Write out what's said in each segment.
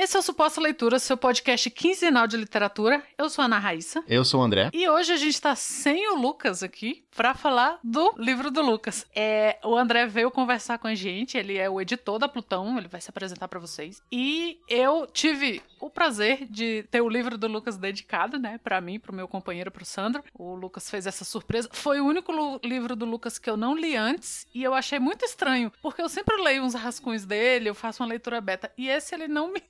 Esse é o Suposta Leitura, seu podcast quinzenal de literatura. Eu sou a Ana Raíssa. Eu sou o André. E hoje a gente tá sem o Lucas aqui para falar do livro do Lucas. É, o André veio conversar com a gente, ele é o editor da Plutão, ele vai se apresentar para vocês. E eu tive o prazer de ter o livro do Lucas dedicado, né, para mim, pro meu companheiro, pro Sandro. O Lucas fez essa surpresa. Foi o único livro do Lucas que eu não li antes e eu achei muito estranho, porque eu sempre leio uns rascunhos dele, eu faço uma leitura beta, e esse ele não me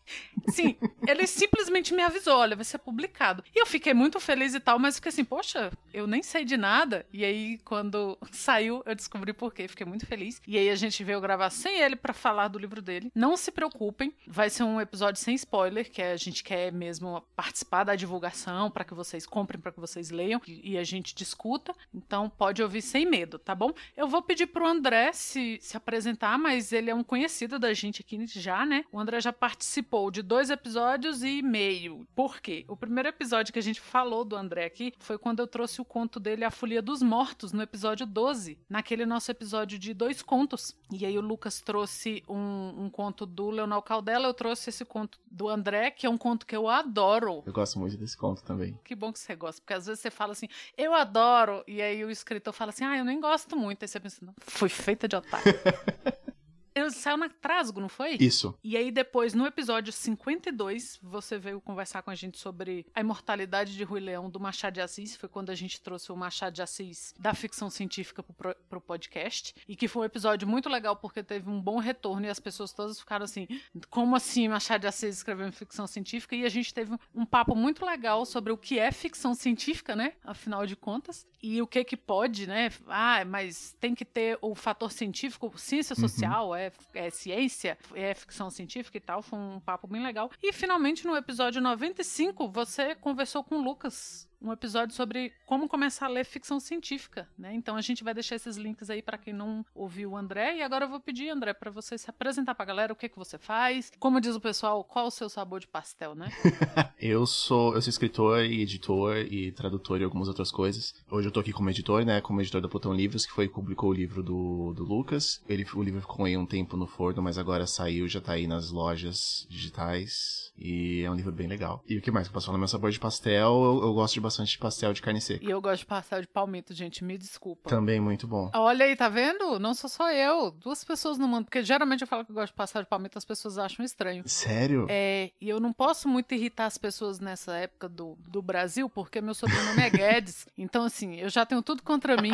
Sim, ele simplesmente me avisou, olha, vai ser publicado. E eu fiquei muito feliz e tal, mas fiquei assim, poxa, eu nem sei de nada. E aí, quando saiu, eu descobri por quê. Fiquei muito feliz. E aí a gente veio gravar sem ele para falar do livro dele. Não se preocupem, vai ser um episódio sem spoiler, que a gente quer mesmo participar da divulgação para que vocês comprem, para que vocês leiam e a gente discuta. Então pode ouvir sem medo, tá bom? Eu vou pedir pro André se, se apresentar, mas ele é um conhecido da gente aqui já, né? O André já participou de dois episódios e meio. Por quê? O primeiro episódio que a gente falou do André aqui foi quando eu trouxe o conto dele A Folia dos Mortos, no episódio 12, naquele nosso episódio de dois contos. E aí o Lucas trouxe um, um conto do Leonel Caldela, eu trouxe esse conto do André, que é um conto que eu adoro. Eu gosto muito desse conto também. Que bom que você gosta, porque às vezes você fala assim, eu adoro, e aí o escritor fala assim, ah, eu nem gosto muito. Aí você pensa, não, foi feita de otário. Ele saiu na Trasgo, não foi? Isso. E aí depois, no episódio 52, você veio conversar com a gente sobre a imortalidade de Rui Leão do Machado de Assis. Foi quando a gente trouxe o Machado de Assis da ficção científica pro, pro podcast. E que foi um episódio muito legal porque teve um bom retorno e as pessoas todas ficaram assim, como assim Machado de Assis escrevendo ficção científica? E a gente teve um papo muito legal sobre o que é ficção científica, né? Afinal de contas. E o que que pode, né? Ah, mas tem que ter o fator científico, ciência uhum. social, uhum. é é, ciência, é ficção científica e tal. Foi um papo bem legal. E finalmente, no episódio 95, você conversou com o Lucas um episódio sobre como começar a ler ficção científica, né? Então a gente vai deixar esses links aí para quem não ouviu o André e agora eu vou pedir André para você se apresentar para a galera, o que que você faz, como diz o pessoal, qual o seu sabor de pastel, né? eu sou eu sou escritor e editor e tradutor e algumas outras coisas. Hoje eu tô aqui como editor, né? Como editor da Plutão Livros, que foi publicou o livro do, do Lucas. Ele o livro ficou aí um tempo no forno, mas agora saiu, já tá aí nas lojas digitais. E é um livro bem legal. E o que mais que passou no meu sabor de pastel? Eu, eu, gosto de bastante de pastel de carne seca. E eu gosto de pastel de palmito, gente. Me desculpa. Também muito bom. Olha aí, tá vendo? Não sou só eu. Duas pessoas no mundo. Porque geralmente eu falo que eu gosto de pastel de palmito, as pessoas acham estranho. Sério? É. E eu não posso muito irritar as pessoas nessa época do, do Brasil, porque meu sobrenome é Guedes. Então, assim, eu já tenho tudo contra mim.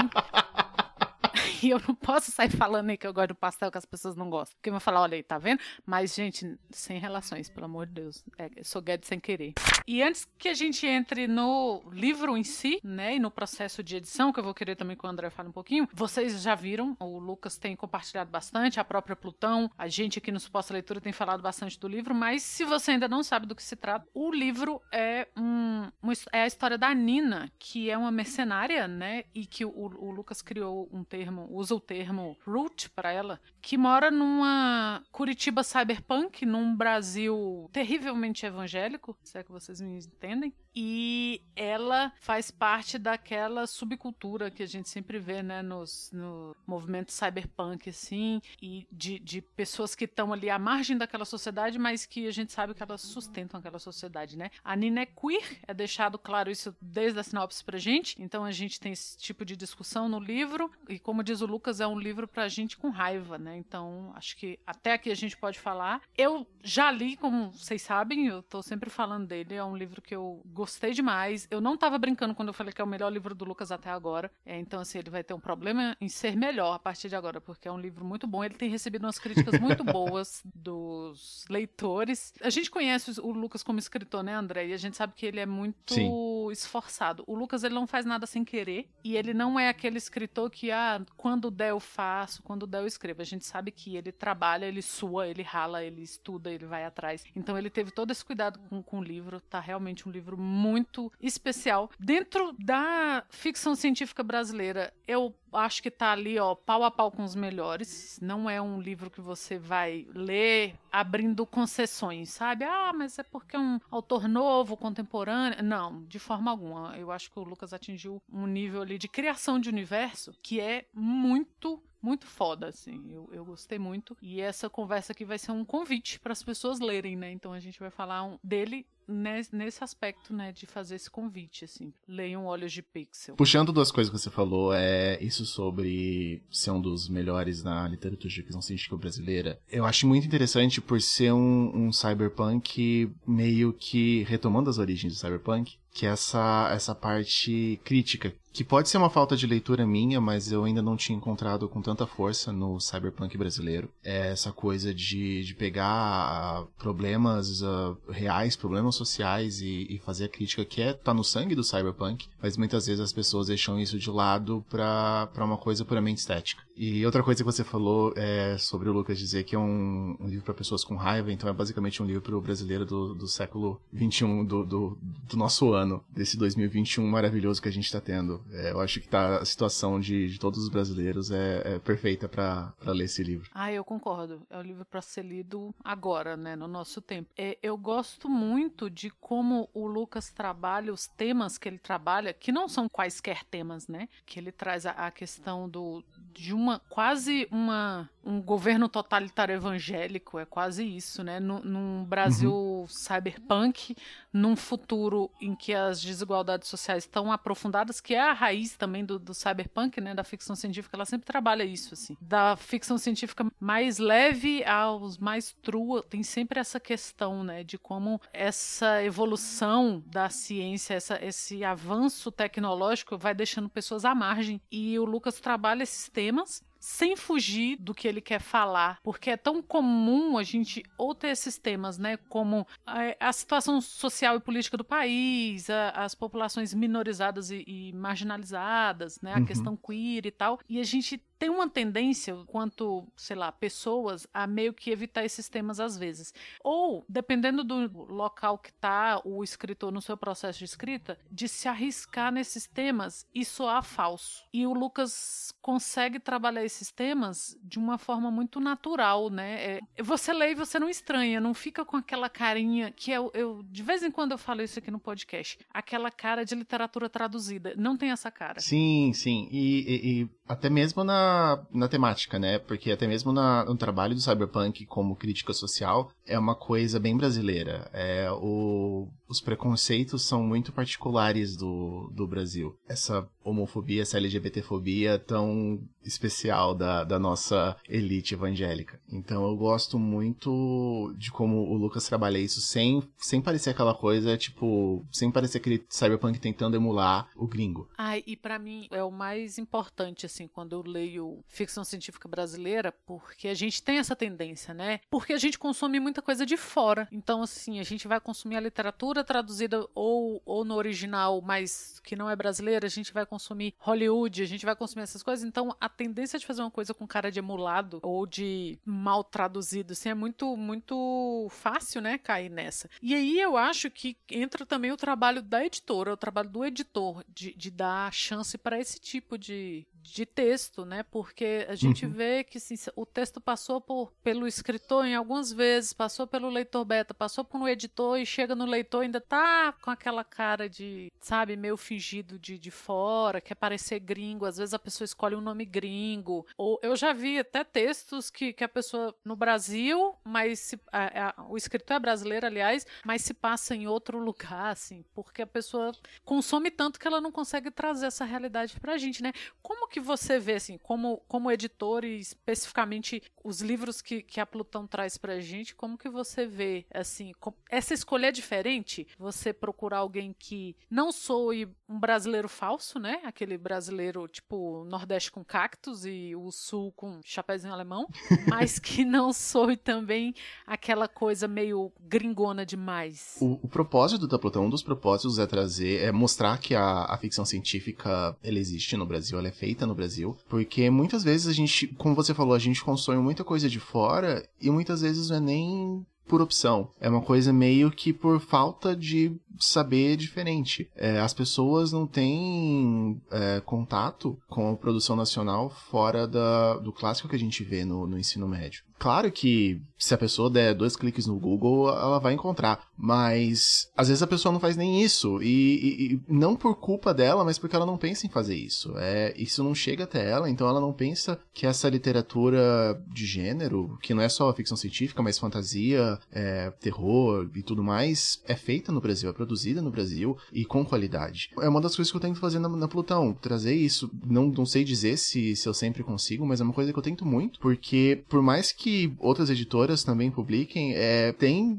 E eu não posso sair falando aí que eu gosto do pastel que as pessoas não gostam. Porque vão falar, olha aí, tá vendo? Mas, gente, sem relações, pelo amor de Deus. É, eu sou Guedes sem querer. E antes que a gente entre no livro em si, né, e no processo de edição, que eu vou querer também que o André fale um pouquinho, vocês já viram, o Lucas tem compartilhado bastante, a própria Plutão, a gente aqui no Suposta Leitura tem falado bastante do livro, mas se você ainda não sabe do que se trata, o livro é um, é a história da Nina, que é uma mercenária, né, e que o, o Lucas criou um termo, usa o termo root para ela, que mora numa Curitiba cyberpunk, num Brasil terrivelmente evangélico, se é que vocês me entendem. E ela faz parte daquela subcultura que a gente sempre vê, né, nos, no movimento cyberpunk, assim, e de, de pessoas que estão ali à margem daquela sociedade, mas que a gente sabe que elas sustentam aquela sociedade, né? A Nina é queer, é deixado claro isso desde a sinopse pra gente, então a gente tem esse tipo de discussão no livro, e como diz o Lucas, é um livro pra gente com raiva, né? Então acho que até aqui a gente pode falar. Eu já li, como vocês sabem, eu tô sempre falando dele, é um livro que eu gostei demais. Eu não tava brincando quando eu falei que é o melhor livro do Lucas até agora. É, então, assim, ele vai ter um problema em ser melhor a partir de agora, porque é um livro muito bom. Ele tem recebido umas críticas muito boas dos leitores. A gente conhece o Lucas como escritor, né, André? E a gente sabe que ele é muito Sim. esforçado. O Lucas, ele não faz nada sem querer. E ele não é aquele escritor que, ah, quando der eu faço, quando der eu escrevo. A gente sabe que ele trabalha, ele sua, ele rala, ele estuda, ele vai atrás. Então, ele teve todo esse cuidado com, com o livro. Tá realmente um livro muito muito especial. Dentro da ficção científica brasileira, eu acho que tá ali, ó, pau a pau com os melhores. Não é um livro que você vai ler abrindo concessões, sabe? Ah, mas é porque é um autor novo, contemporâneo. Não, de forma alguma. Eu acho que o Lucas atingiu um nível ali de criação de universo que é muito muito foda, assim. Eu, eu gostei muito. E essa conversa aqui vai ser um convite para as pessoas lerem, né? Então a gente vai falar um, dele nesse aspecto, né, de fazer esse convite, assim. Leiam Olhos de Pixel. Puxando duas coisas que você falou, é isso sobre ser um dos melhores na literatura de ficção científica brasileira. Eu acho muito interessante por ser um, um cyberpunk meio que retomando as origens do cyberpunk, que é essa, essa parte crítica que pode ser uma falta de leitura minha, mas eu ainda não tinha encontrado com tanta força no cyberpunk brasileiro. É essa coisa de, de pegar uh, problemas uh, reais, problemas sociais e, e, fazer a crítica que é tá no sangue do cyberpunk, mas muitas vezes as pessoas deixam isso de lado para uma coisa puramente estética. E outra coisa que você falou é sobre o Lucas dizer que é um, um livro para pessoas com raiva, então é basicamente um livro para o brasileiro do, do século 21, do, do, do, nosso ano, desse 2021 maravilhoso que a gente está tendo. É, eu acho que tá, a situação de, de todos os brasileiros é, é perfeita para ler esse livro. Ah, eu concordo. É um livro para ser lido agora, né, no nosso tempo. É, eu gosto muito de como o Lucas trabalha os temas que ele trabalha, que não são quaisquer temas, né? Que ele traz a, a questão do, de uma quase uma um governo totalitário evangélico, é quase isso, né? Num, num Brasil uhum. cyberpunk, num futuro em que as desigualdades sociais estão aprofundadas, que é a raiz também do, do cyberpunk, né? Da ficção científica, ela sempre trabalha isso, assim. Da ficção científica mais leve aos mais trua, tem sempre essa questão, né? De como essa evolução da ciência, essa, esse avanço tecnológico vai deixando pessoas à margem. E o Lucas trabalha esses temas sem fugir do que ele quer falar, porque é tão comum a gente ou ter esses temas, né, como a, a situação social e política do país, a, as populações minorizadas e, e marginalizadas, né, a uhum. questão queer e tal, e a gente tem uma tendência, quanto, sei lá, pessoas, a meio que evitar esses temas às vezes. Ou, dependendo do local que tá o escritor no seu processo de escrita, de se arriscar nesses temas e soar falso. E o Lucas consegue trabalhar esses temas de uma forma muito natural, né? É, você lê e você não estranha, não fica com aquela carinha que eu, eu, de vez em quando eu falo isso aqui no podcast, aquela cara de literatura traduzida. Não tem essa cara. Sim, sim. e, e, e até mesmo na na, temática, né? Porque até mesmo na, no trabalho do Cyberpunk como crítica social, é uma coisa bem brasileira. É, o, os preconceitos são muito particulares do, do Brasil. Essa homofobia, essa LGBTfobia tão especial da, da nossa elite evangélica. Então eu gosto muito de como o Lucas trabalha isso sem, sem parecer aquela coisa, tipo, sem parecer aquele cyberpunk tentando emular o gringo. Ai, e para mim é o mais importante, assim, quando eu leio ficção científica brasileira, porque a gente tem essa tendência, né? Porque a gente consome muita coisa de fora. Então, assim, a gente vai consumir a literatura traduzida ou, ou no original, mas que não é brasileira, a gente vai consumir Hollywood, a gente vai consumir essas coisas. Então, a tendência de fazer uma coisa com cara de emulado ou de mal traduzido, assim, é muito, muito fácil, né, cair nessa. E aí eu acho que entra também o trabalho da editora, o trabalho do editor, de, de dar chance para esse tipo de, de texto, né? Porque a gente uhum. vê que assim, o texto passou por, pelo escritor em algumas vezes, passou pelo leitor beta, passou por um editor e chega no leitor ainda tá com aquela cara de, sabe, meio fingido de, de fora, quer parecer gringo. Às vezes a pessoa escolhe um nome gringo. Ou eu já vi até textos que, que a pessoa no Brasil, mas se, a, a, o escritor é brasileiro, aliás, mas se passa em outro lugar, assim, porque a pessoa consome tanto que ela não consegue trazer essa realidade pra gente, né? Como que você vê, assim, como, como editor e especificamente os livros que, que a Plutão traz pra gente, como que você vê, assim, essa escolha é diferente? Você procurar alguém que não soe um brasileiro falso, né? Aquele brasileiro, tipo, Nordeste com cactos e o Sul com chapéuzinho alemão, mas que não soe também aquela coisa meio gringona demais. O, o propósito da Plutão, um dos propósitos é trazer, é mostrar que a, a ficção científica, ela existe no Brasil, ela é feita no Brasil, porque muitas vezes a gente, como você falou, a gente consome muita coisa de fora e muitas vezes não é nem por opção. É uma coisa meio que por falta de saber diferente. É, as pessoas não têm é, contato com a produção nacional fora da, do clássico que a gente vê no, no ensino médio. Claro que se a pessoa der dois cliques no Google, ela vai encontrar. Mas às vezes a pessoa não faz nem isso. E, e, não por culpa dela, mas porque ela não pensa em fazer isso. É, isso não chega até ela, então ela não pensa que essa literatura de gênero, que não é só ficção científica, mas fantasia, é, terror e tudo mais, é feita no Brasil, é produzida no Brasil e com qualidade. É uma das coisas que eu tento fazer na, na Plutão, trazer isso. Não, não sei dizer se, se eu sempre consigo, mas é uma coisa que eu tento muito, porque por mais que outras editoras também publiquem, é, tem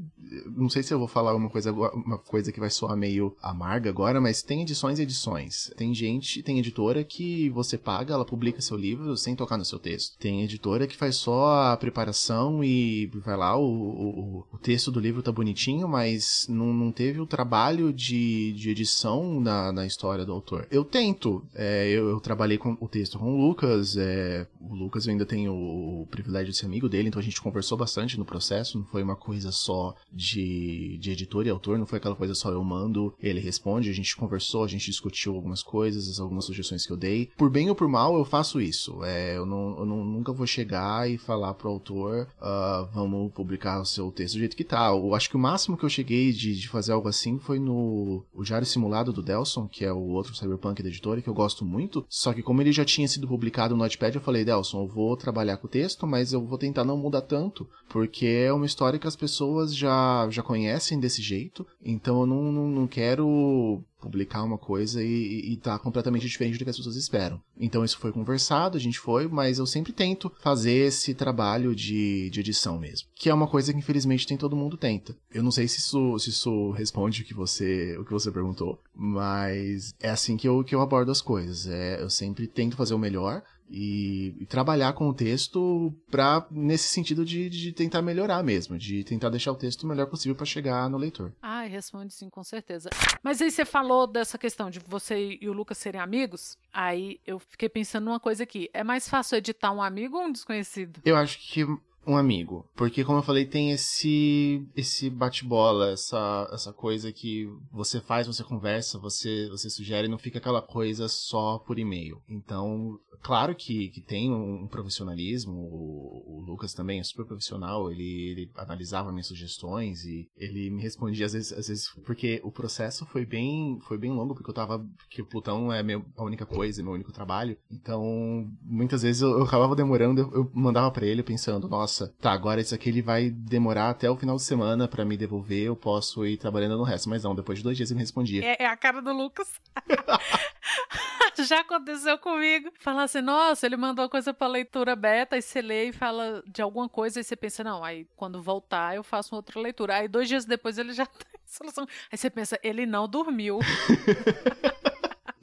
não sei se eu vou falar uma coisa, uma coisa que vai soar meio amarga agora, mas tem edições e edições. Tem gente, tem editora que você paga, ela publica seu livro sem tocar no seu texto. Tem editora que faz só a preparação e vai lá, o, o, o texto do livro tá bonitinho, mas não, não teve o trabalho de, de edição na, na história do autor. Eu tento. É, eu, eu, trabalhei com o texto com o Lucas. É, o Lucas eu ainda tenho o privilégio de ser amigo dele, então a gente conversou bastante no processo. Não foi uma coisa só de, de editor e autor, não foi aquela coisa só eu mando, ele responde, a gente conversou, a gente discutiu algumas coisas, algumas sugestões que eu dei. Por bem ou por mal, eu faço isso. É, eu, não, eu não, nunca vou chegar e falar pro autor, uh, vamos publicar o seu texto do jeito que tá. Eu acho que o máximo que eu cheguei de, de fazer algo assim foi no o Diário Simulado do Delson, que é o outro cyberpunk da editora, que eu gosto muito. Só que como ele já tinha sido publicado no Notepad, eu falei, Delson, eu vou trabalhar com o texto, mas eu vou tentar não mudar tanto, porque é uma história que as pessoas já já, conhecem desse jeito, então eu não, não, não quero publicar uma coisa e, e tá completamente diferente do que as pessoas esperam. Então isso foi conversado, a gente foi, mas eu sempre tento fazer esse trabalho de, de edição mesmo. Que é uma coisa que infelizmente tem todo mundo tenta. Eu não sei se isso, se isso responde o que você, o que você perguntou, mas é assim que eu, que eu abordo as coisas. É, eu sempre tento fazer o melhor, e, e, trabalhar com o texto para nesse sentido de, de, tentar melhorar mesmo, de tentar deixar o texto o melhor possível para chegar no leitor. Ah, responde sim, com certeza. Mas aí você falou dessa questão de você e o Lucas serem amigos, aí eu fiquei pensando numa coisa aqui. É mais fácil editar um amigo ou um desconhecido? Eu acho que um amigo. Porque, como eu falei, tem esse esse bate-bola, essa, essa coisa que você faz, você conversa, você, você sugere, não fica aquela coisa só por e-mail. Então, claro que, que tem um, profissionalismo, o, o, Lucas também é super profissional, ele, ele analisava minhas sugestões e ele me respondia às vezes, às vezes, porque o processo foi bem, foi bem longo, porque eu tava, que o Plutão é meu, a única coisa, meu único trabalho, então muitas vezes eu, eu acabava demorando, eu, eu mandava para ele pensando, nossa, tá, agora isso aqui ele vai demorar até o final de semana para me devolver, eu posso ir trabalhando no resto, mas não, depois de dois dias ele me respondia. É, é a cara do Lucas. Já aconteceu comigo. Falar assim, nossa, ele mandou coisa pra leitura beta, e você lê e fala de alguma coisa, e você pensa, não, aí quando voltar eu faço outra leitura. Aí dois dias depois ele já tem solução. Aí você pensa, ele não dormiu.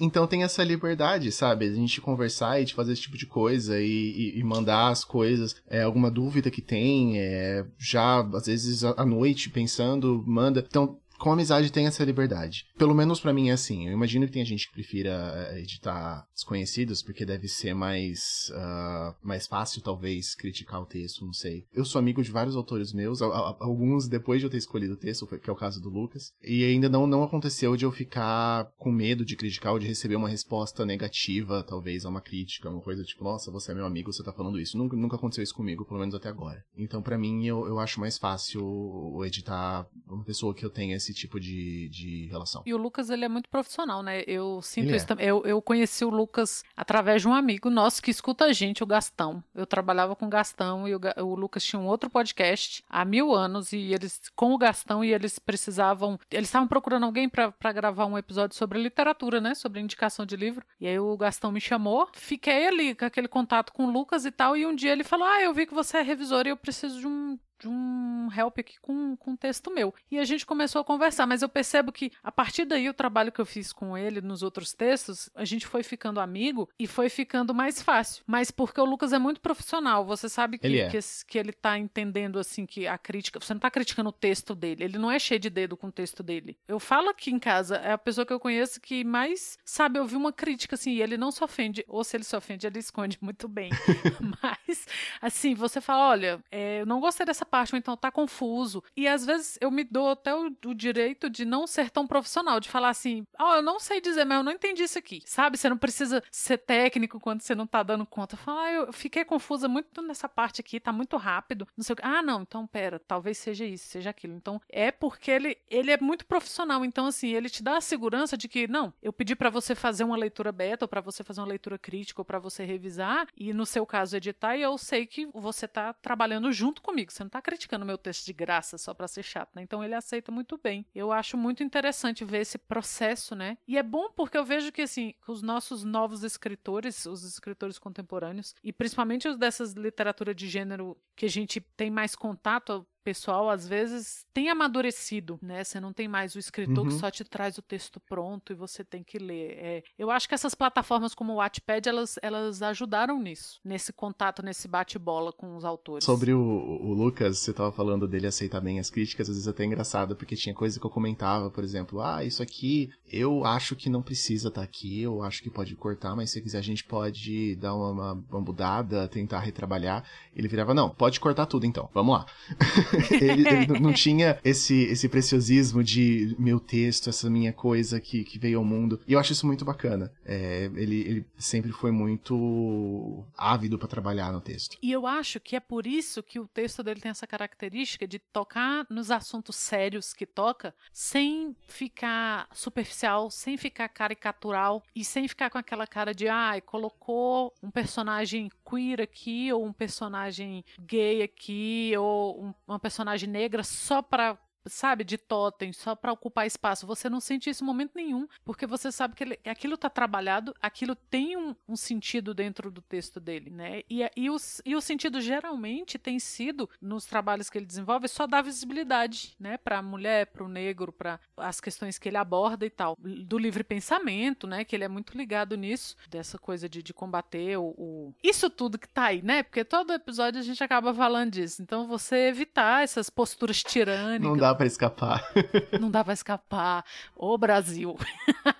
Então tem essa liberdade, sabe? A gente conversar e de fazer esse tipo de coisa e, e, e mandar as coisas. É, alguma dúvida que tem, é, já às vezes à noite pensando, manda. Então com amizade tem essa liberdade. Pelo menos para mim é assim. Eu imagino que tem gente que prefira eh, editar desconhecidos porque deve ser mais uh, mais fácil talvez criticar o texto, não sei. Eu sou amigo de vários autores meus, alguns depois de eu ter escolhido o texto, que é o caso do Lucas, e ainda não não aconteceu de eu ficar com medo de criticar ou de receber uma resposta negativa, talvez a uma crítica, uma coisa tipo, nossa, você é meu amigo, você tá falando isso. Nunca, nunca aconteceu isso comigo, pelo menos até agora. Então para mim eu, eu acho mais fácil editar uma pessoa que eu tenha esse esse tipo de, de relação. E o Lucas, ele é muito profissional, né? Eu sinto ele isso é. também. Eu, eu conheci o Lucas através de um amigo nosso que escuta a gente, o Gastão. Eu trabalhava com o Gastão e o, o Lucas tinha um outro podcast há mil anos e eles, com o Gastão, e eles precisavam. Eles estavam procurando alguém para gravar um episódio sobre literatura, né? Sobre indicação de livro. E aí o Gastão me chamou, fiquei ali com aquele contato com o Lucas e tal. E um dia ele falou: Ah, eu vi que você é revisor e eu preciso de um de um help aqui com, com um texto meu. E a gente começou a conversar, mas eu percebo que a partir daí o trabalho que eu fiz com ele nos outros textos, a gente foi ficando amigo e foi ficando mais fácil. Mas porque o Lucas é muito profissional, você sabe que ele, é. que, que, ele tá entendendo assim que a crítica, você não tá criticando o texto dele, ele não é cheio de dedo com o texto dele. Eu falo aqui em casa, é a pessoa que eu conheço que mais sabe ouvir uma crítica assim, e ele não se ofende, ou se ele se ofende, ele esconde muito bem. mas assim, você fala, olha, é, eu não gostei dessa parte, ou então tá confuso. E às vezes eu me dou até o, o direito de não ser tão profissional, de falar assim, ó, oh, eu não sei dizer, mas eu não entendi isso aqui. Sabe? Você não precisa ser técnico quando você não tá dando conta. Falar, ah, eu fiquei confusa muito nessa parte aqui, tá muito rápido. Não sei o que. Ah, não, então pera, talvez seja isso, seja aquilo. Então é porque ele, ele é muito profissional. Então, assim, ele te dá a segurança de que, não, eu pedi para você fazer uma leitura beta, ou para você fazer uma leitura crítica, ou para você revisar, e no seu caso editar, e eu sei que você tá trabalhando junto comigo. Você não tá criticando meu texto de graça só pra ser chato, né? Então ele aceita muito bem. Eu acho muito interessante ver esse processo, né? E é bom porque eu vejo que, assim, os nossos novos escritores, os escritores contemporâneos, e principalmente os dessas literatura de gênero que a gente tem mais contato, pessoal às vezes tem amadurecido, né? Você não tem mais o escritor uhum. que só te traz o texto pronto e você tem que ler. É, eu acho que essas plataformas como o Wattpad, elas, elas ajudaram nisso, nesse contato, nesse bate-bola com os autores. Sobre o, o Lucas, você estava falando dele aceitar bem as críticas, às vezes até é engraçado, porque tinha coisa que eu comentava, por exemplo, ah, isso aqui eu acho que não precisa estar tá aqui, eu acho que pode cortar, mas se quiser a gente pode dar uma, uma, mudada, tentar retrabalhar. Ele virava, não, pode cortar tudo então, vamos lá. ele, ele não tinha esse, esse preciosismo de meu texto, essa minha coisa que, que veio ao mundo. E eu acho isso muito bacana. É, ele, ele sempre foi muito ávido para trabalhar no texto. E eu acho que é por isso que o texto dele tem essa característica de tocar nos assuntos sérios que toca, sem ficar superficial, sem ficar caricatural e sem ficar com aquela cara de, ai, ah, colocou um personagem queer aqui, ou um personagem gay aqui, ou um, uma personagem negra só para sabe, de totem, só para ocupar espaço. Você não sente isso em momento nenhum, porque você sabe que ele, aquilo está trabalhado, aquilo tem um, um, sentido dentro do texto dele, né? E, e, o, e o sentido geralmente tem sido, nos trabalhos que ele desenvolve, só dar visibilidade, né, para a mulher, para o negro, para as questões que ele aborda e tal. Do livre pensamento, né, que ele é muito ligado nisso, dessa coisa de, de combater o, o, Isso tudo que tá aí, né? Porque todo episódio a gente acaba falando disso. Então, você evitar essas posturas tirânicas. Não dá para escapar. Não dá para escapar. Ô Brasil.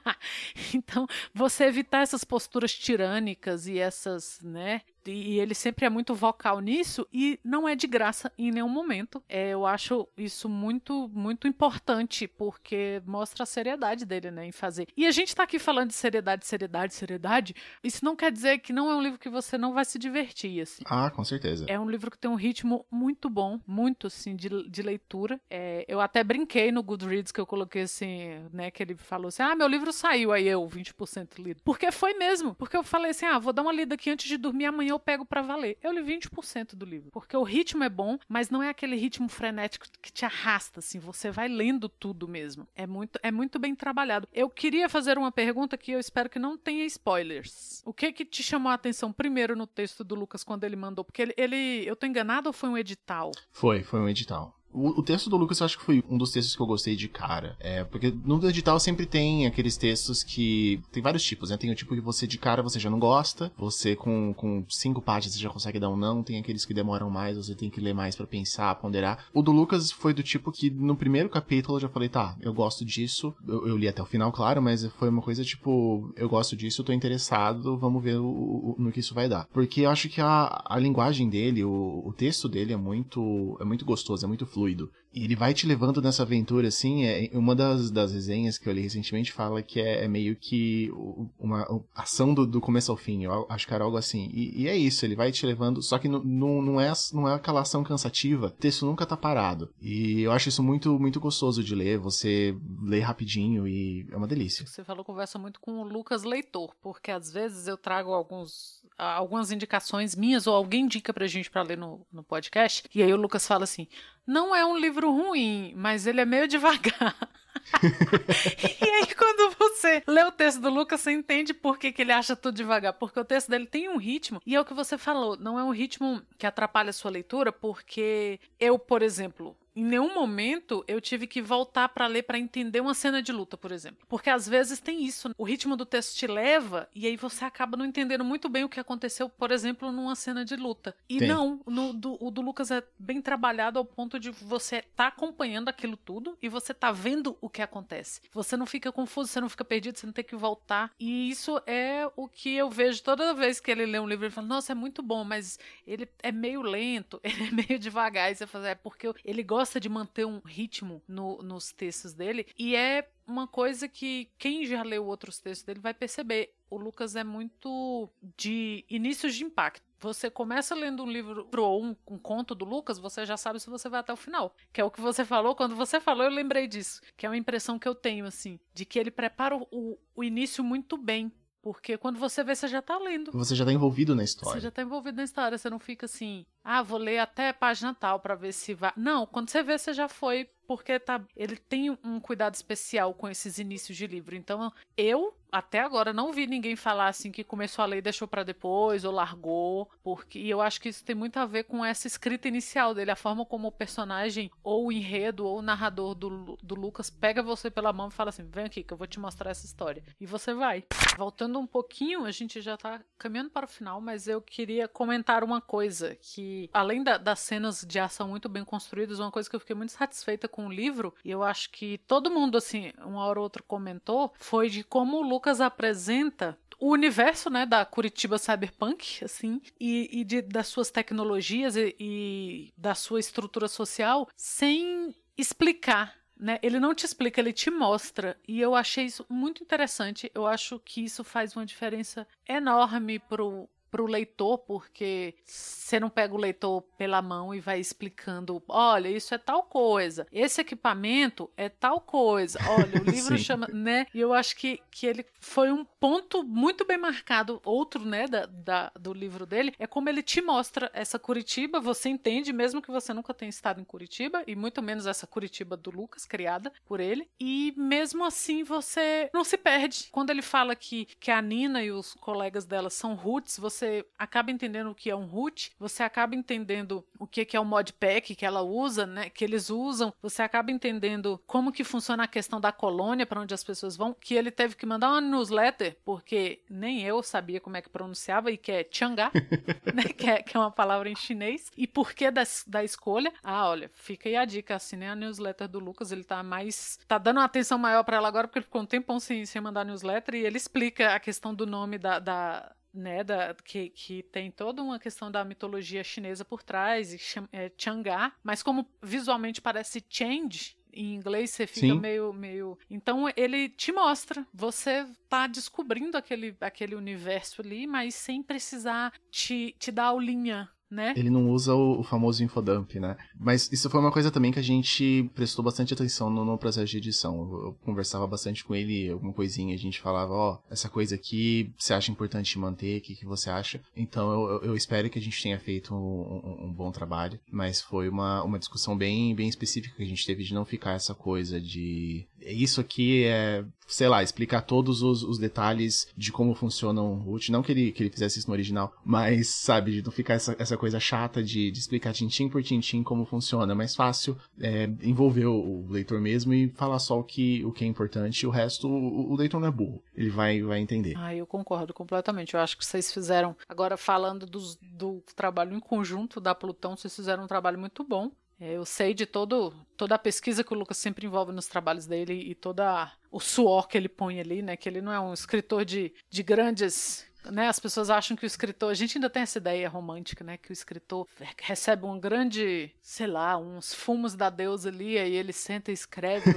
então, você evitar essas posturas tirânicas e essas, né, e ele sempre é muito vocal nisso e não é de graça em nenhum momento. É, eu acho isso muito, muito importante porque mostra a seriedade dele, né, em fazer. E a gente tá aqui falando de seriedade, seriedade, seriedade. Isso não quer dizer que não é um livro que você não vai se divertir, assim. Ah, com certeza. É um livro que tem um ritmo muito bom, muito, assim, de, de leitura. É, eu até brinquei no Goodreads que eu coloquei assim, né, que ele falou assim, ah, meu livro saiu, aí eu, 20% lido. Porque foi mesmo. Porque eu falei assim, ah, vou dar uma lida aqui antes de dormir amanhã eu pego para valer. Eu li 20% do livro, porque o ritmo é bom, mas não é aquele ritmo frenético que te arrasta assim, você vai lendo tudo mesmo. É muito é muito bem trabalhado. Eu queria fazer uma pergunta que eu espero que não tenha spoilers. O que que te chamou a atenção primeiro no texto do Lucas quando ele mandou? Porque ele, ele eu tô enganado ou foi um edital? Foi, foi um edital. O, texto do Lucas eu acho que foi um dos textos que eu gostei de cara. É, porque no edital sempre tem aqueles textos que. Tem vários tipos, né? Tem o tipo que você de cara você já não gosta, você com, com cinco páginas você já consegue dar um não, tem aqueles que demoram mais, você tem que ler mais para pensar, ponderar. O do Lucas foi do tipo que no primeiro capítulo eu já falei, tá, eu gosto disso. Eu, eu li até o final, claro, mas foi uma coisa tipo, eu gosto disso, eu tô interessado, vamos ver o, o, no que isso vai dar. Porque eu acho que a, a linguagem dele, o, o texto dele é muito, é muito gostoso, é muito fluido fluido. E ele vai te levando nessa aventura, assim, é uma das, das resenhas que eu li recentemente fala que é, é meio que uma, uma ação do, do, começo ao fim, eu acho que era algo assim. E, e é isso, ele vai te levando, só que não, não, é, não é aquela ação cansativa, o texto nunca tá parado. E eu acho isso muito, muito gostoso de ler, você lê rapidinho e é uma delícia. Você falou, conversa muito com o Lucas Leitor, porque às vezes eu trago alguns, algumas indicações minhas ou alguém indica pra gente para ler no, no podcast, e aí o Lucas fala assim, não é um livro ruim, mas ele é meio devagar. e aí, quando você lê o texto do Lucas, você entende por que, que ele acha tudo devagar. Porque o texto dele tem um ritmo, e é o que você falou, não é um ritmo que atrapalha a sua leitura, porque eu, por exemplo, em nenhum momento eu tive que voltar para ler para entender uma cena de luta, por exemplo. Porque às vezes tem isso, o ritmo do texto te leva e aí você acaba não entendendo muito bem o que aconteceu, por exemplo, numa cena de luta. E Sim. não, no, do, o do Lucas é bem trabalhado ao ponto de você estar tá acompanhando aquilo tudo e você tá vendo o que acontece. Você não fica confuso, você não fica perdido, você não tem que voltar. E isso é o que eu vejo toda vez que ele lê um livro, ele fala: "Nossa, é muito bom, mas ele é meio lento, ele é meio devagar". E você fala: "É porque ele gosta gosta de manter um ritmo no, nos textos dele e é uma coisa que quem já leu outros textos dele vai perceber. O Lucas é muito de inícios de impacto. Você começa lendo um livro ou um, um, conto do Lucas, você já sabe se você vai até o final. Que é o que você falou. Quando você falou, eu lembrei disso. Que é uma impressão que eu tenho, assim, de que ele prepara o, o início muito bem. Porque quando você vê, você já tá lendo. Você já tá envolvido na história. Você já tá envolvido na história, você não fica assim, ah, vou ler até a página tal para ver se vai. Não, quando você vê, você já foi, porque tá, ele tem um cuidado especial com esses inícios de livro. Então, eu até agora não vi ninguém falar assim que começou a ler e deixou para depois ou largou, porque e eu acho que isso tem muito a ver com essa escrita inicial dele, a forma como o personagem ou o enredo ou o narrador do, do Lucas pega você pela mão e fala assim: "Vem aqui que eu vou te mostrar essa história". E você vai. Voltando um pouquinho, a gente já tá caminhando para o final, mas eu queria comentar uma coisa que além da, das cenas de ação muito bem construídas, uma coisa que eu fiquei muito satisfeita com o livro, e eu acho que todo mundo, assim, uma hora ou outra comentou, foi de como o Lucas apresenta o universo, né, da Curitiba Cyberpunk, assim, e, e de, das suas tecnologias e, e da sua estrutura social, sem explicar né? Ele não te explica, ele te mostra. E eu achei isso muito interessante. Eu acho que isso faz uma diferença enorme pro, para o leitor, porque você não pega o leitor pela mão e vai explicando: olha, isso é tal coisa, esse equipamento é tal coisa, olha, o livro chama, né? E eu acho que, que ele foi um ponto muito bem marcado. Outro, né, da, da, do livro dele é como ele te mostra essa Curitiba, você entende, mesmo que você nunca tenha estado em Curitiba, e muito menos essa Curitiba do Lucas, criada por ele, e mesmo assim você não se perde. Quando ele fala que, que a Nina e os colegas dela são roots, você você acaba entendendo o que é um root, você acaba entendendo o que é o modpack que ela usa, né, que eles usam, você acaba entendendo como que funciona a questão da colônia para onde as pessoas vão, que ele teve que mandar uma newsletter, porque nem eu sabia como é que pronunciava e que é Changá, né, que, é, que é uma palavra em chinês. E por que da, da escolha? Ah, olha, fica aí a dica, assinei a newsletter do Lucas, ele tá mais tá dando uma atenção maior para ela agora porque ele ficou um tempão sem, sem mandar newsletter e ele explica a questão do nome da, da né, da, que, que tem toda uma questão da mitologia chinesa por trás, e é, Chang'e, mas como visualmente parece Change, em inglês você fica Sim. meio meio então ele te mostra você tá descobrindo aquele aquele universo ali mas sem precisar te, te dar a linha né? Ele não usa o, o, famoso infodump, né? Mas isso foi uma coisa também que a gente prestou bastante atenção no, no processo de edição. Eu, eu, conversava bastante com ele, alguma coisinha, a gente falava, ó, oh, essa coisa aqui você acha importante manter, o que, que você acha? Então eu, eu espero que a gente tenha feito um, um, um, bom trabalho, mas foi uma, uma discussão bem, bem específica que a gente teve de não ficar essa coisa de isso aqui é, sei lá, explicar todos os, os detalhes de como funciona um root. Não que ele, que ele fizesse isso no original, mas, sabe, de não ficar essa, essa coisa chata de, de explicar tintim por tintim como funciona. É mais fácil é, envolver o, o, leitor mesmo e falar só o que, o que é importante. O resto, o, o leitor não é burro. Ele vai, vai entender. Ah, eu concordo completamente. Eu acho que vocês fizeram, agora falando dos, do trabalho em conjunto da Plutão, vocês fizeram um trabalho muito bom. É, eu sei de todo, toda a pesquisa que o Lucas sempre envolve nos trabalhos dele e toda o suor que ele põe ali, né? Que ele não é um escritor de, de grandes né, as pessoas acham que o escritor, a gente ainda tem essa ideia romântica, né, que o escritor recebe um grande, sei lá, uns fumos da deusa ali, e ele senta e escreve.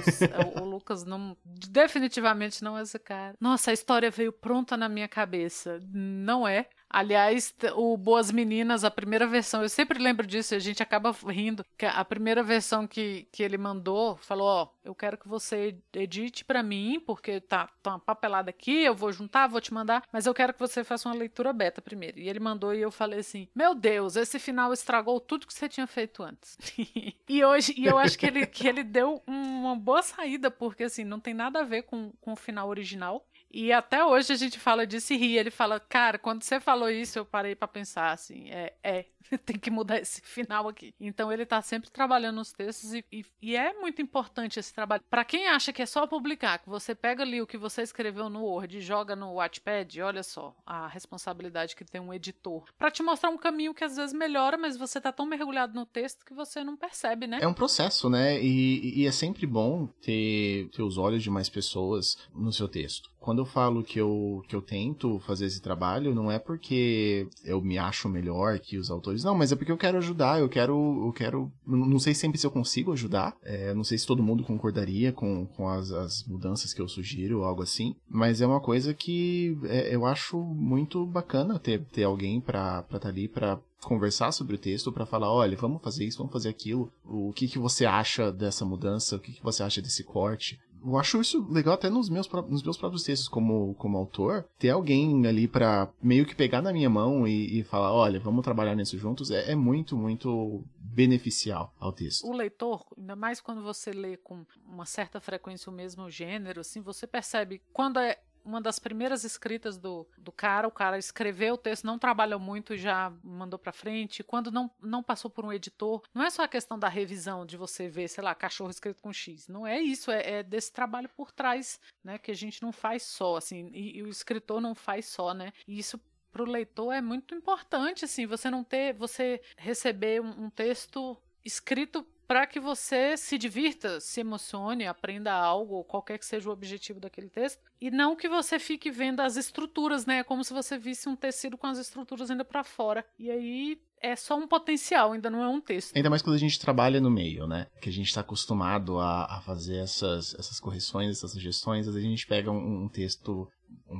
o, o, Lucas não, definitivamente não é esse cara. Nossa, a história veio pronta na minha cabeça. Não é. Aliás, o Boas Meninas, a primeira versão, eu sempre lembro disso, a gente acaba rindo. A primeira versão que, que ele mandou, falou: Ó, eu quero que você edite para mim, porque tá, tá uma papelada aqui, eu vou juntar, vou te mandar, mas eu quero que você faça uma leitura beta primeiro. E ele mandou e eu falei assim: Meu Deus, esse final estragou tudo que você tinha feito antes. e hoje, e eu acho que ele, que ele deu uma boa saída, porque assim, não tem nada a ver com, com o final original. E até hoje a gente fala disso e ri. Ele fala, cara, quando você falou isso, eu parei para pensar assim, é, é, tem que mudar esse final aqui. Então ele tá sempre trabalhando nos textos e, e, e é muito importante esse trabalho. Para quem acha que é só publicar, que você pega ali o que você escreveu no Word e joga no Wattpad, olha só a responsabilidade que tem um editor. para te mostrar um caminho que às vezes melhora, mas você tá tão mergulhado no texto que você não percebe, né? É um processo, né? E, e é sempre bom ter, ter os olhos de mais pessoas no seu texto quando eu falo que eu, que eu tento fazer esse trabalho, não é porque eu me acho melhor que os autores, não, mas é porque eu quero ajudar, eu quero, eu quero, não sei sempre se eu consigo ajudar, é, não sei se todo mundo concordaria com, com as, as mudanças que eu sugiro algo assim, mas é uma coisa que é, eu acho muito bacana ter, ter alguém pra estar tá ali pra conversar sobre o texto para falar, olha, vamos fazer isso, vamos fazer aquilo. O que que você acha dessa mudança? O que que você acha desse corte? Eu acho isso legal até nos meus, nos meus próprios textos como, como autor, ter alguém ali para meio que pegar na minha mão e, e falar, olha, vamos trabalhar nisso juntos, é, é, muito, muito beneficial ao texto. O leitor, ainda mais quando você lê com uma certa frequência o mesmo gênero, assim, você percebe quando é uma das primeiras escritas do, do cara, o cara escreveu o texto, não trabalhou muito e já mandou para frente. Quando não, não passou por um editor, não é só a questão da revisão, de você ver, sei lá, cachorro escrito com X. Não é isso, é, é desse trabalho por trás, né? Que a gente não faz só, assim, e, e o escritor não faz só, né? E isso para o leitor é muito importante, assim, você não ter, você receber um, um texto escrito para que você se divirta, se emocione, aprenda algo, qualquer que seja o objetivo daquele texto, e não que você fique vendo as estruturas, né? É como se você visse um tecido com as estruturas ainda para fora. E aí é só um potencial, ainda não é um texto. Ainda mais quando a gente trabalha no meio, né? Que a gente está acostumado a, a, fazer essas, essas correções, essas sugestões. Às vezes a gente pega um, um texto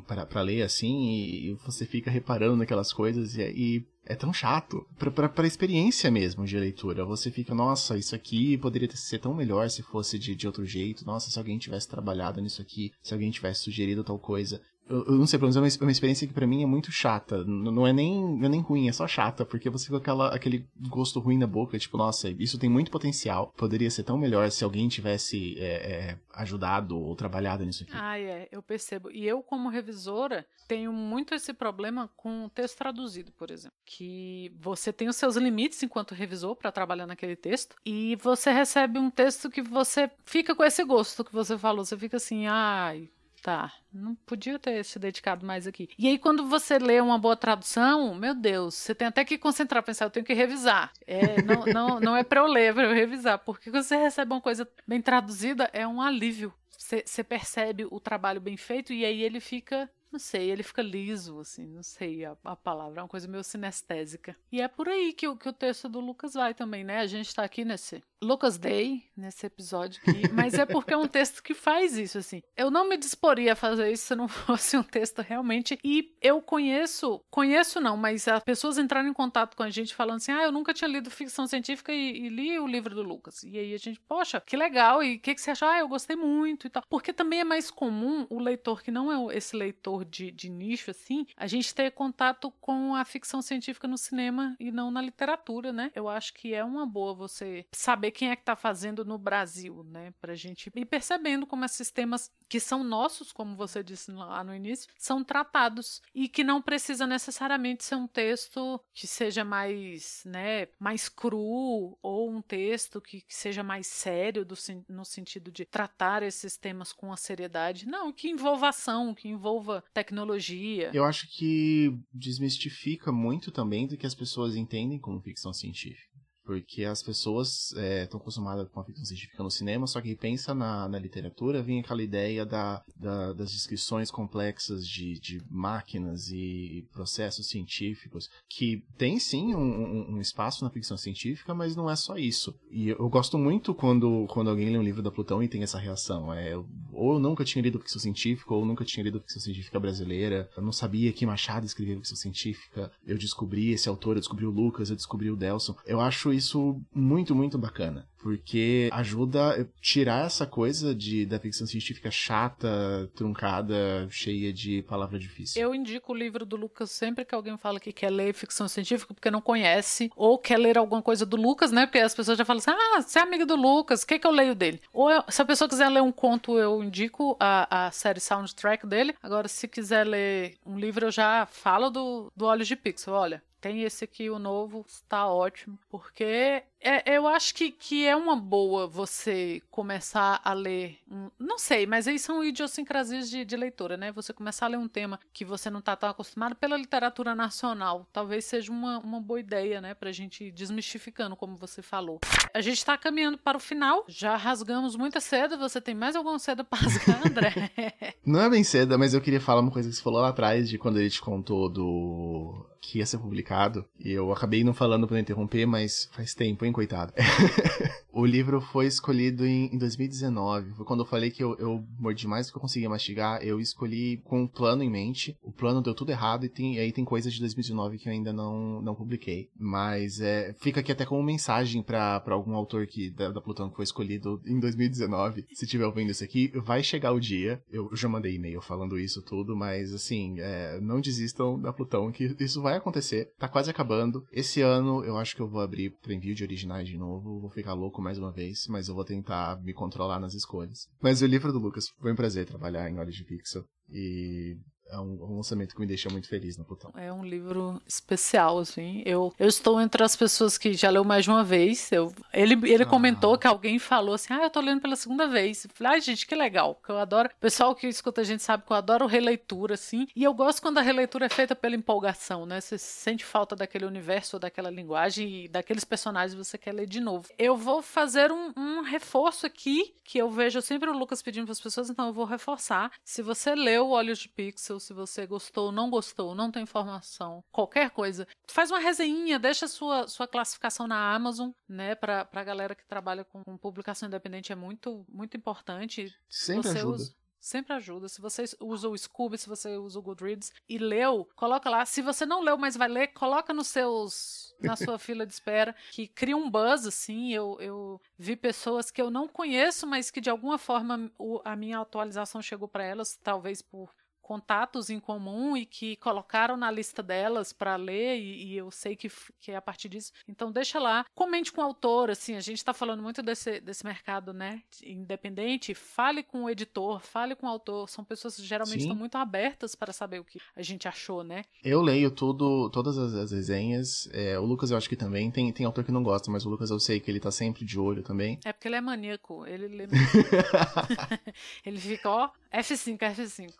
para ler assim e, e, você fica reparando naquelas coisas e, e é tão chato. Pra experiência mesmo de leitura. Você fica, nossa, isso aqui poderia ser tão melhor se fosse de, de outro jeito. Nossa, se alguém tivesse trabalhado nisso aqui, se alguém tivesse sugerido tal coisa. Eu, eu, não sei, pelo menos é uma, experiência que para mim é muito chata. Não, não, é nem, não é nem ruim, é só chata, porque você fica aquela, aquele gosto ruim na boca, tipo, nossa, isso tem muito potencial. Poderia ser tão melhor se alguém tivesse é, é, ajudado ou trabalhado nisso aqui. Ah, é, eu percebo. E eu, como revisora, tenho muito esse problema com o texto traduzido, por exemplo. Que você tem os seus limites enquanto revisor para trabalhar naquele texto, e você recebe um texto que você fica com esse gosto que você falou. Você fica assim, ai. Tá, não podia ter se dedicado mais aqui. E aí, quando você lê uma boa tradução, meu Deus, você tem até que concentrar, pensar, eu tenho que revisar. É, não, não, não é para eu ler, é para eu revisar. Porque quando você recebe uma coisa bem traduzida, é um alívio. Você percebe o trabalho bem feito e aí ele fica não sei, ele fica liso, assim, não sei a, a, palavra, é uma coisa meio sinestésica. E é por aí que, que o texto do Lucas vai também, né? A gente tá aqui nesse Lucas Day, nesse episódio aqui, mas é porque é um texto que faz isso, assim. Eu não me disporia a fazer isso se não fosse um texto realmente. E eu conheço, conheço não, mas as pessoas entraram em contato com a gente falando assim: ah, eu nunca tinha lido ficção científica e, e li o livro do Lucas. E aí a gente, poxa, que legal, e o que, que você achou? Ah, eu gostei muito e tal. Porque também é mais comum o leitor que não é esse leitor de, de nicho, assim, a gente ter contato com a ficção científica no cinema e não na literatura, né? Eu acho que é uma boa você saber quem é que tá fazendo no Brasil, né? Pra gente ir percebendo como esses temas que são nossos, como você disse lá no início, são tratados e que não precisa necessariamente ser um texto que seja mais, né, mais cru ou um texto que, que seja mais sério do, no sentido de tratar esses temas com a seriedade. Não, que envolva ação, que envolva tecnologia. Eu acho que desmistifica muito também do que as pessoas entendem como ficção científica. Porque as pessoas estão é, acostumadas com a ficção científica no cinema, só que pensa na, na literatura, vem aquela ideia da, da, das descrições complexas de, de máquinas e processos científicos, que tem sim um, um, espaço na ficção científica, mas não é só isso. E eu gosto muito quando, quando alguém lê um livro da Plutão e tem essa reação. É, ou eu nunca tinha lido ficção científica, ou eu nunca tinha lido ficção científica brasileira, eu não sabia que Machado escrevia ficção científica, eu descobri esse autor, eu descobri o Lucas, eu descobri o Delson. Eu acho isso muito, muito bacana. porque ajuda a tirar essa coisa de da ficção científica chata, truncada, cheia de palavra difícil. Eu indico o livro do Lucas sempre que alguém fala que quer ler ficção científica porque não conhece, ou quer ler alguma coisa do Lucas, né? Porque as pessoas já falam assim: ah, você é amiga do Lucas, o que, que eu leio dele? Ou eu, se a pessoa quiser ler um conto, eu indico a, a série soundtrack dele. Agora, se quiser ler um livro, eu já falo do, do Olhos de Pixel. Olha, tem esse aqui, o novo, está ótimo. Porque é, eu acho que, que é uma boa você começar a ler. Um, não sei, mas aí são idiosincrasias de, de leitura, né? Você começar a ler um tema que você não está tão acostumado pela literatura nacional. Talvez seja uma, uma boa ideia, né? Pra gente ir desmistificando, como você falou. A gente está caminhando para o final. Já rasgamos muita seda. Você tem mais alguma seda para rasgar, André? não é bem seda, mas eu queria falar uma coisa que você falou lá atrás, de quando ele te contou do que ia ser publicado. E eu acabei não falando para interromper, mas faz tempo, hein, coitado. o livro foi escolhido em, em 2019. Foi quando eu falei que eu, eu mordi mais do que eu conseguia mastigar. Eu escolhi com um plano em mente. O plano deu tudo errado e, tem, e aí tem coisas de 2019 que eu ainda não, não publiquei. Mas é, fica aqui até como mensagem para algum autor que, da, da Plutão que foi escolhido em 2019. Se estiver ouvindo isso aqui, vai chegar o dia. Eu já mandei e-mail falando isso tudo, mas assim, é, não desistam da Plutão, que isso vai acontecer. Tá quase acabando. Esse ano eu acho que eu vou abrir para envio de originais de novo. Vou ficar louco mais uma vez, mas eu vou tentar me controlar nas escolhas. Mas o livro do Lucas foi um prazer trabalhar em Olhos de Pixel. E é um, lançamento que me deixa muito feliz no Plutão. É um livro especial, assim. Eu, eu estou entre as pessoas que já leu mais de uma vez. Eu, ele ele ah. comentou que alguém falou assim: Ah, eu tô lendo pela segunda vez. Eu falei, ai, gente, que legal. Que eu adoro. O pessoal que escuta a gente sabe que eu adoro releitura, assim. E eu gosto quando a releitura é feita pela empolgação, né? Você sente falta daquele universo, daquela linguagem e daqueles personagens que você quer ler de novo. Eu vou fazer um, um reforço aqui, que eu vejo sempre o Lucas pedindo para as pessoas, então eu vou reforçar. Se você leu Olhos de Pixel, se você gostou, não gostou, não tem informação, qualquer coisa, faz uma resenha, deixa sua, sua classificação na Amazon, né? Pra, pra galera que trabalha com, com publicação independente é muito, muito importante. Sempre você ajuda. Usa, sempre ajuda. Se você usa o Scooby, se você usa o Goodreads e leu, coloca lá. Se você não leu, mas vai ler, coloca nos seus na sua fila de espera, que cria um buzz, assim. Eu, eu vi pessoas que eu não conheço, mas que de alguma forma o, a minha atualização chegou para elas, talvez por contatos em comum e que colocaram na lista delas para ler e, e, eu sei que, que é a partir disso. Então deixa lá, comente com o autor, assim, a gente está falando muito desse, desse mercado, né, independente, fale com o editor, fale com o autor, são pessoas que geralmente estão muito abertas para saber o que a gente achou, né. Eu leio tudo, todas as, as resenhas, é, o Lucas eu acho que também, tem, tem autor que não gosta, mas o Lucas eu sei que ele tá sempre de olho também. É porque ele é maníaco, ele lê... ele fica, ó, F5, F5.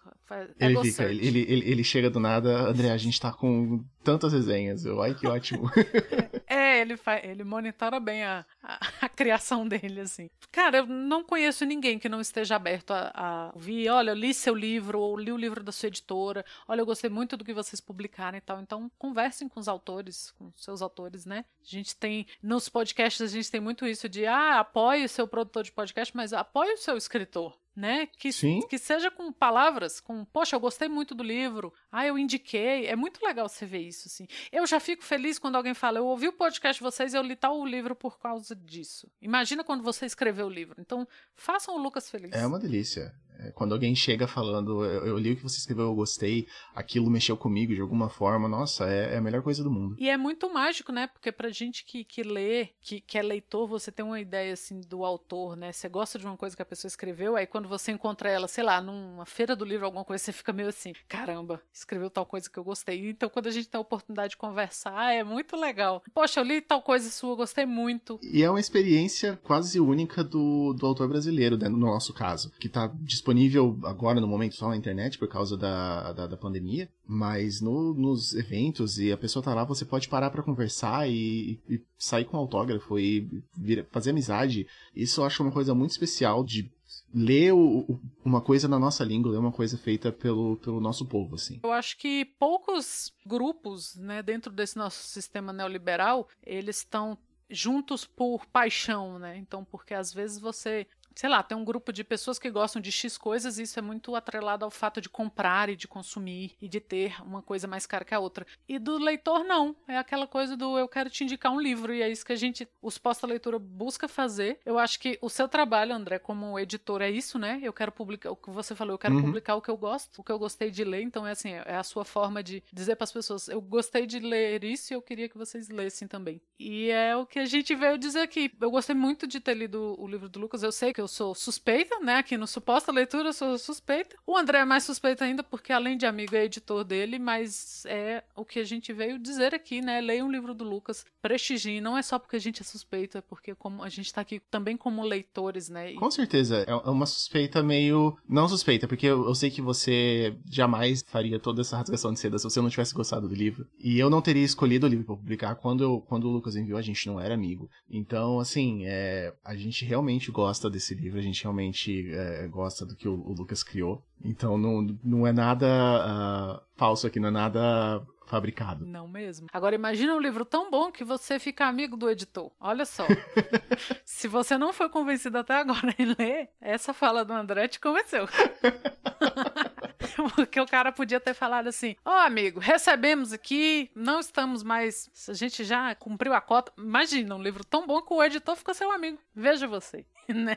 É ele fica, ele, ele, ele, chega do nada, André, a gente tá com tantas resenhas. Eu, ai que ótimo. é, ele, faz, ele monitora bem a, a, a, criação dele, assim. Cara, eu não conheço ninguém que não esteja aberto a, a ouvir. Olha, eu li seu livro, ou li o livro da sua editora. Olha, eu gostei muito do que vocês publicaram e tal. Então, conversem com os autores, com seus autores, né? A gente tem, nos podcasts, a gente tem muito isso de, ah, apoie o seu produtor de podcast, mas apoie o seu escritor né? Que, Sim. que seja com palavras, com, poxa, eu gostei muito do livro, ah, eu indiquei. É muito legal você ver isso, assim. Eu já fico feliz quando alguém fala, eu ouvi o podcast de vocês e eu li tal livro por causa disso. Imagina quando você escreveu o livro. Então, façam o Lucas feliz. É uma delícia. É, quando alguém chega falando, eu, eu, li o que você escreveu, eu gostei, aquilo mexeu comigo de alguma forma, nossa, é, é, a melhor coisa do mundo. E é muito mágico, né? Porque pra gente que, que lê, que, que é leitor, você tem uma ideia, assim, do autor, né? Você gosta de uma coisa que a pessoa escreveu, aí quando você encontra ela, sei lá, numa feira do livro, alguma coisa, você fica meio assim, caramba, escreveu tal coisa que eu gostei. Então, quando a gente tem a oportunidade de conversar, é muito legal. Poxa, eu li tal coisa sua, gostei muito. E é uma experiência quase única do, do autor brasileiro, né? no nosso caso, que tá disponível disponível agora no momento só na internet por causa da, da, da pandemia, mas no, nos eventos e a pessoa tá lá, você pode parar para conversar e, e, sair com autógrafo e vir, fazer amizade. Isso eu acho uma coisa muito especial de ler o, uma coisa na nossa língua, ler uma coisa feita pelo, pelo nosso povo, assim. Eu acho que poucos grupos, né, dentro desse nosso sistema neoliberal, eles estão juntos por paixão, né? Então, porque às vezes você sei lá, tem um grupo de pessoas que gostam de X coisas e isso é muito atrelado ao fato de comprar e de consumir e de ter uma coisa mais cara que a outra. E do leitor, não. É aquela coisa do eu quero te indicar um livro e é isso que a gente, os posta-leitura, busca fazer. Eu acho que o seu trabalho, André, como editor, é isso, né? Eu quero publicar, o que você falou, eu quero uhum. publicar o que eu gosto, o que eu gostei de ler. Então é assim, é a sua forma de dizer para as pessoas, eu gostei de ler isso e eu queria que vocês lessem também. E é o que a gente veio dizer aqui. Eu gostei muito de ter lido o livro do Lucas. Eu sei que eu sou suspeita, né? Aqui no Suposta Leitura eu sou suspeita. O André é mais suspeito ainda, porque além de amigo é editor dele, mas é o que a gente veio dizer aqui, né? Leia um livro do Lucas, prestigiem. Não é só porque a gente é suspeito, é porque como a gente tá aqui também como leitores, né? E... Com certeza. É uma suspeita meio. Não suspeita, porque eu, eu sei que você jamais faria toda essa rasgação de seda se você não tivesse gostado do livro. E eu não teria escolhido o livro para publicar quando, eu, quando o Lucas enviou, a gente não era amigo. Então, assim, é, a gente realmente gosta desse livro, a gente realmente é, gosta do que o, o, Lucas criou. Então, não, não é nada uh, falso aqui, não é nada fabricado. Não mesmo. Agora imagina um livro tão bom que você fica amigo do editor. Olha só. Se você não foi convencido até agora em ler, essa fala do André te convenceu. Porque o cara podia ter falado assim: Ó, oh, amigo, recebemos aqui, não estamos mais. A gente já cumpriu a cota. Imagina, um livro tão bom que o editor ficou seu amigo. Veja você, né?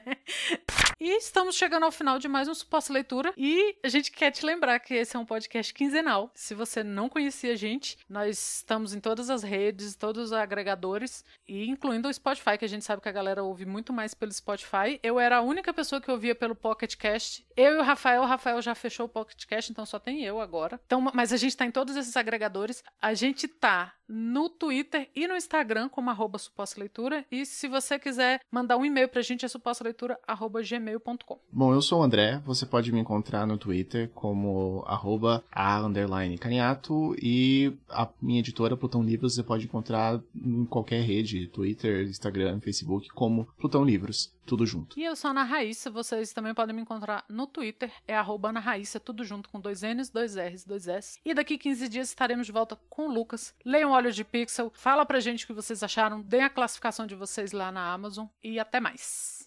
E estamos chegando ao final de mais um Suposta Leitura. E a gente quer te lembrar que esse é um podcast quinzenal. Se você não conhecia a gente, nós estamos em todas as redes, todos os agregadores, e incluindo o Spotify, que a gente sabe que a galera ouve muito mais pelo Spotify. Eu era a única pessoa que ouvia pelo Pocket Cast. Eu e o Rafael, o Rafael já fechou o Pocket Cast, então só tem eu agora. Então, mas a gente tá em todos esses agregadores. A gente tá no Twitter e no Instagram como arroba suposta leitura. E se você quiser mandar um e-mail pra gente, é supostaleitura.gmail.com. Bom, eu sou o André, você pode me encontrar no Twitter como arroba a underline caniato e a minha editora Plutão Livros você pode encontrar em qualquer rede, Twitter, Instagram, Facebook, como Plutão Livros tudo junto. E eu sou a Ana Raíssa, vocês também podem me encontrar no Twitter, é arroba Ana Raíssa, tudo junto com dois N's, dois R's, dois S. E daqui 15 dias estaremos de volta com o Lucas. Leiam Olhos de Pixel, fala pra gente o que vocês acharam, deem a classificação de vocês lá na Amazon e até mais.